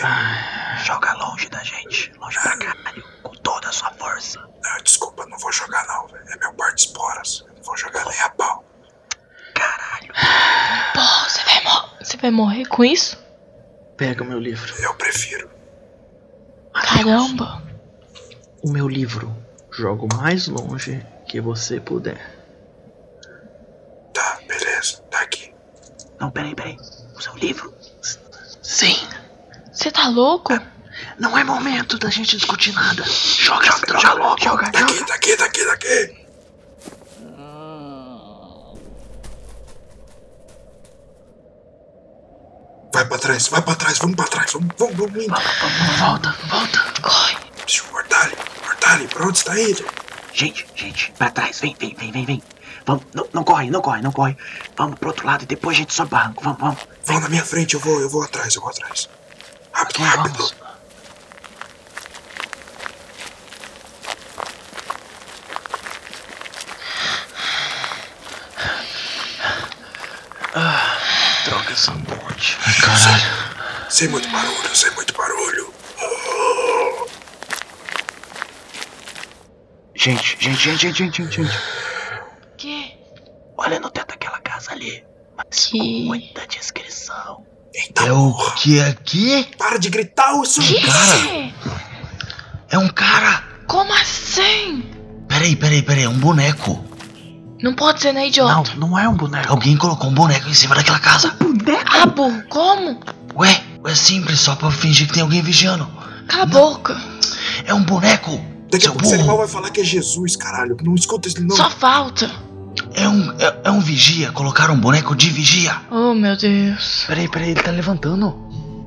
Joga longe da gente. Longe pra caralho. Com toda a sua força. Não, desculpa, não vou jogar não, velho. É meu par de esporas. Eu não vou jogar nem a pau. Caralho. Pô, você vai, você vai morrer com isso? Pega o meu livro. Eu prefiro. Caramba. O meu livro. Joga o mais longe que você puder. Tá, beleza. Tá aqui. Não, peraí, peraí. O seu livro? Sim. Você tá louco? Não é momento da gente discutir nada. Joga, joga, joga logo. Joga, Tá aqui, tá aqui, tá aqui, tá aqui. Vai pra trás, vai pra trás, vamos pra trás, vamos, vamos, vamos. Volta, volta. Corre. Mortali, Mortali, pra onde você tá indo? Gente, gente, pra trás. Vem, vem, vem, vem, vem. Vamos, não, não corre, não corre, não corre. Vamos pro outro lado e depois a gente sobe barranco. Vamos, vamos. Vão na minha frente, eu vou, eu vou atrás, eu vou atrás. Rápido, rápido. Vamos. Ah, droga, essa morte. Caralho. Sem muito barulho, sem muito barulho. Gente, gente, gente, gente, gente, gente, gente. Que? Olha no teto daquela casa ali. Mas Que? com muita descrição. Eita, É o que aqui? Para de gritar, isso Que? Cara. É um cara. Como assim? Peraí, peraí, peraí. É um boneco. Não pode ser, né, Não, idiota? não é um boneco. Alguém colocou um boneco em cima daquela casa. Ah, burro, como? Ué, é simples, só pra fingir que tem alguém vigiando. Cala a boca. É um boneco. Daqui a seu pouco esse animal vai falar que é Jesus, caralho. Não escuta esse não. Só falta. É um, é, é um vigia. Colocaram um boneco de vigia. Oh, meu Deus. Peraí, peraí, ele tá levantando.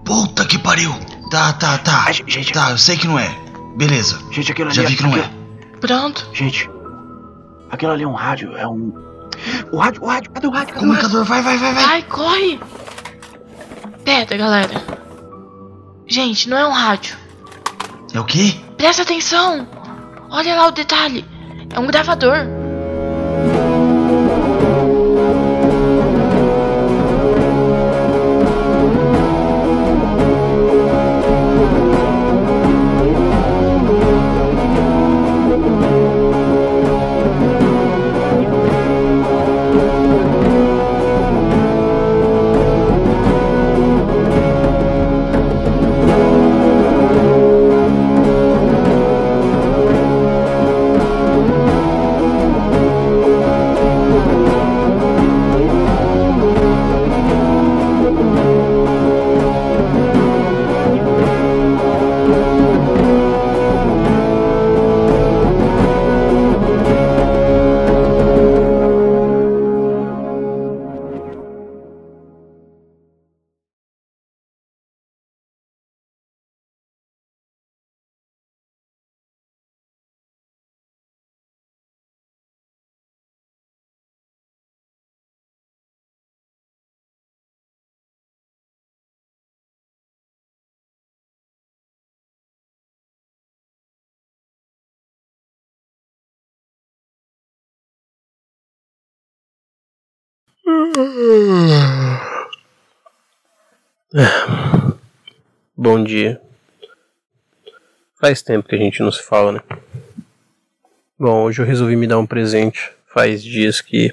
Puta que pariu. Tá, tá, tá. Gente, Tá, eu sei que não é. Beleza. gente, aquilo ali Já é- vi que não é. aquilo- Pronto. Gente, aquilo ali é um rádio, é um. O rádio, o rádio, cadê o rádio? Cadê o rádio? Comunicador, vai, vai, vai, vai. Vai, corre. Pera, galera. Gente, não é um rádio. É o quê? Presta atenção. Olha lá o detalhe. É um gravador. Bom dia. Faz tempo que a gente não se fala, né? Bom, hoje eu resolvi me dar um presente. Faz dias que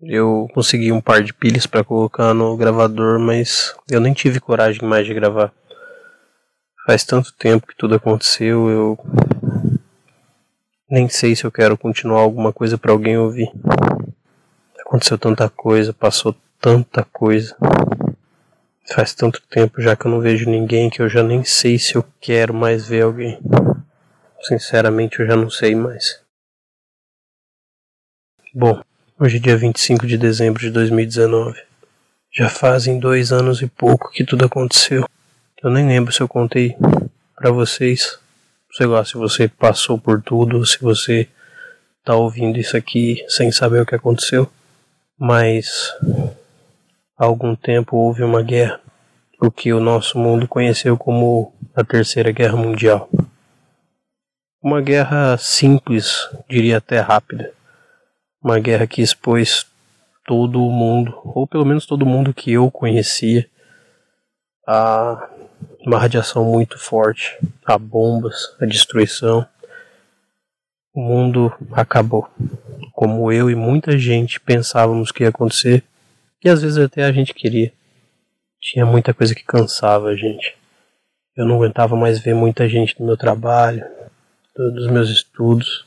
eu consegui um par de pilhas para colocar no gravador, mas eu nem tive coragem mais de gravar. Faz tanto tempo que tudo aconteceu, eu nem sei se eu quero continuar alguma coisa para alguém ouvir. Aconteceu tanta coisa, passou tanta coisa. Faz tanto tempo já que eu não vejo ninguém que eu já nem sei se eu quero mais ver alguém. Sinceramente, eu já não sei mais. Bom, hoje é dia 25 de dezembro de 2019. Já fazem dois anos e pouco que tudo aconteceu. Eu nem lembro se eu contei pra vocês. Sei lá, se você passou por tudo, se você tá ouvindo isso aqui sem saber o que aconteceu. Mas há algum tempo houve uma guerra, o que o nosso mundo conheceu como da Terceira Guerra Mundial. Uma guerra simples, diria até rápida. Uma guerra que expôs todo o mundo, ou pelo menos todo mundo que eu conhecia, a uma radiação muito forte, a bombas, a destruição. O mundo acabou, como eu e muita gente pensávamos que ia acontecer, e às vezes até a gente queria. Tinha muita coisa que cansava a gente. Eu não aguentava mais ver muita gente no meu trabalho, dos meus estudos,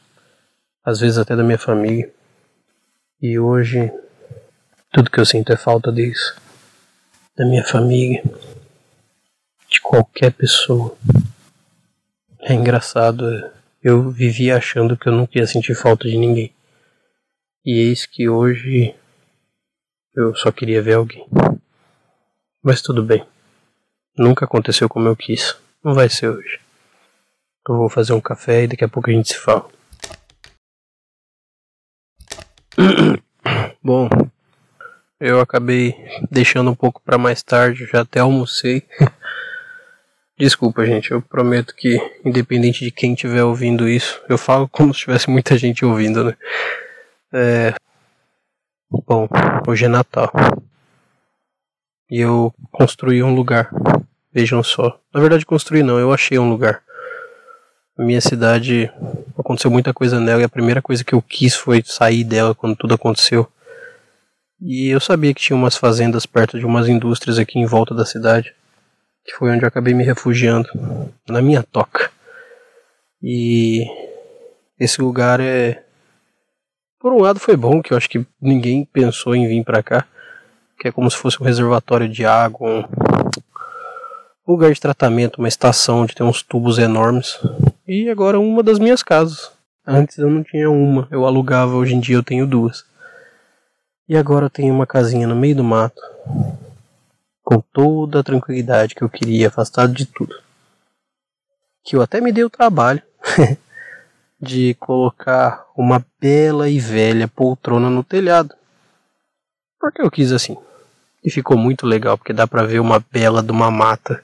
às vezes até da minha família. E hoje tudo que eu sinto é falta disso. Da minha família. De qualquer pessoa. É engraçado. Eu vivia achando que eu nunca ia sentir falta de ninguém. E eis que hoje eu só queria ver alguém. Mas tudo bem. Nunca aconteceu como eu quis. Não vai ser hoje. Eu vou fazer um café e daqui a pouco a gente se fala. Bom, eu acabei deixando um pouco para mais tarde, já até almocei. Desculpa, gente, eu prometo que, independente de quem estiver ouvindo isso, eu falo como se tivesse muita gente ouvindo, né? É... Bom, hoje é Natal. E eu construí um lugar. Vejam só. Na verdade, construí não, eu achei um lugar. Minha cidade aconteceu muita coisa nela e a primeira coisa que eu quis foi sair dela quando tudo aconteceu. E eu sabia que tinha umas fazendas perto de umas indústrias aqui em volta da cidade, que foi onde eu acabei me refugiando, na minha toca. E esse lugar é. Por um lado foi bom, que eu acho que ninguém pensou em vir para cá, que é como se fosse um reservatório de água, um lugar de tratamento, uma estação onde tem uns tubos enormes. E agora uma das minhas casas. Antes eu não tinha uma, eu alugava, hoje em dia eu tenho duas. E agora eu tenho uma casinha no meio do mato, com toda a tranquilidade que eu queria, afastado de tudo. Que eu até me dei o trabalho de colocar uma bela e velha poltrona no telhado. Porque eu quis assim. E ficou muito legal, porque dá pra ver uma bela de uma mata.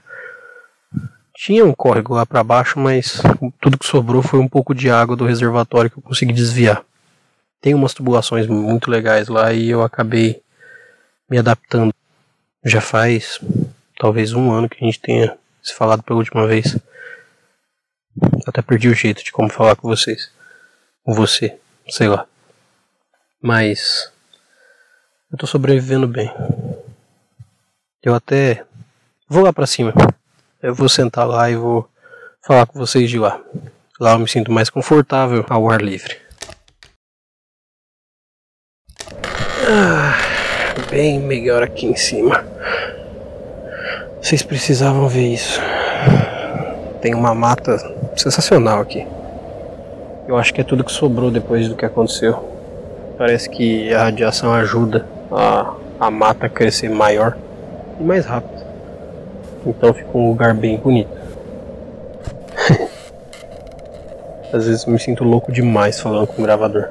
Tinha um córrego lá para baixo, mas tudo que sobrou foi um pouco de água do reservatório que eu consegui desviar tem umas tubulações muito legais lá e eu acabei me adaptando. Já faz talvez um ano que a gente tenha se falado pela última vez. Até perdi o jeito de como falar com vocês. Com você, sei lá. Mas eu tô sobrevivendo bem. Eu até vou lá para cima. Eu vou sentar lá e vou falar com vocês de lá. Lá eu me sinto mais confortável ao ar livre. Ah, bem melhor aqui em cima. Vocês precisavam ver isso. Tem uma mata sensacional aqui. Eu acho que é tudo que sobrou depois do que aconteceu. Parece que a radiação ajuda a, a mata a crescer maior e mais rápido. Então fica um lugar bem bonito. Às vezes me sinto louco demais falando com o gravador.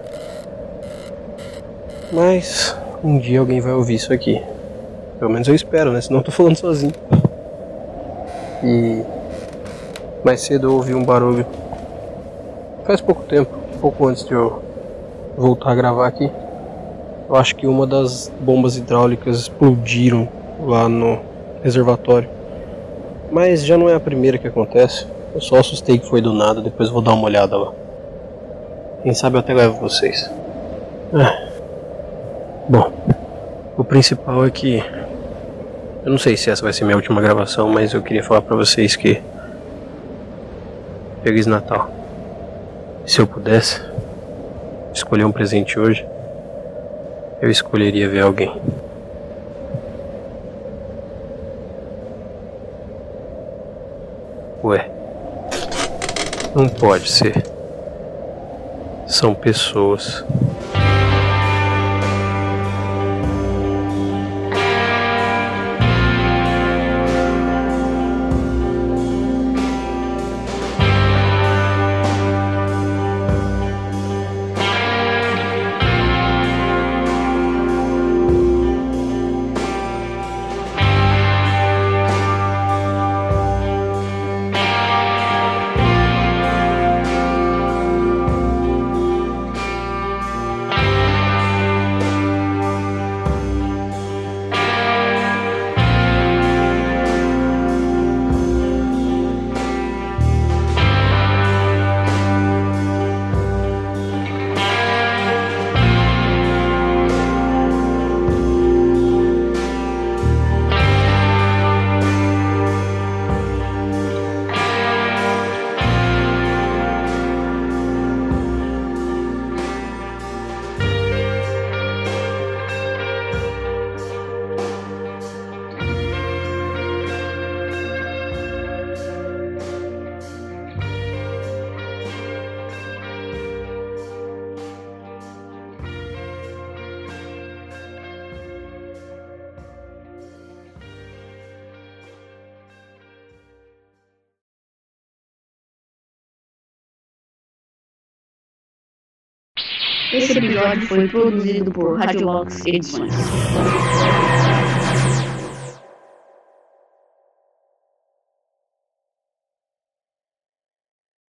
Mas um dia alguém vai ouvir isso aqui. Pelo menos eu espero, né? Senão eu tô falando sozinho. E mais cedo eu ouvi um barulho. Faz pouco tempo, pouco antes de eu voltar a gravar aqui. Eu acho que uma das bombas hidráulicas explodiram lá no reservatório. Mas já não é a primeira que acontece. Eu só assustei que foi do nada, depois vou dar uma olhada lá. Quem sabe eu até levo vocês. Ah. Bom, o principal é que eu não sei se essa vai ser minha última gravação, mas eu queria falar para vocês que Feliz Natal. Se eu pudesse escolher um presente hoje, eu escolheria ver alguém. Ué, não pode ser. São pessoas. Foi produzido por Radiolox Edições.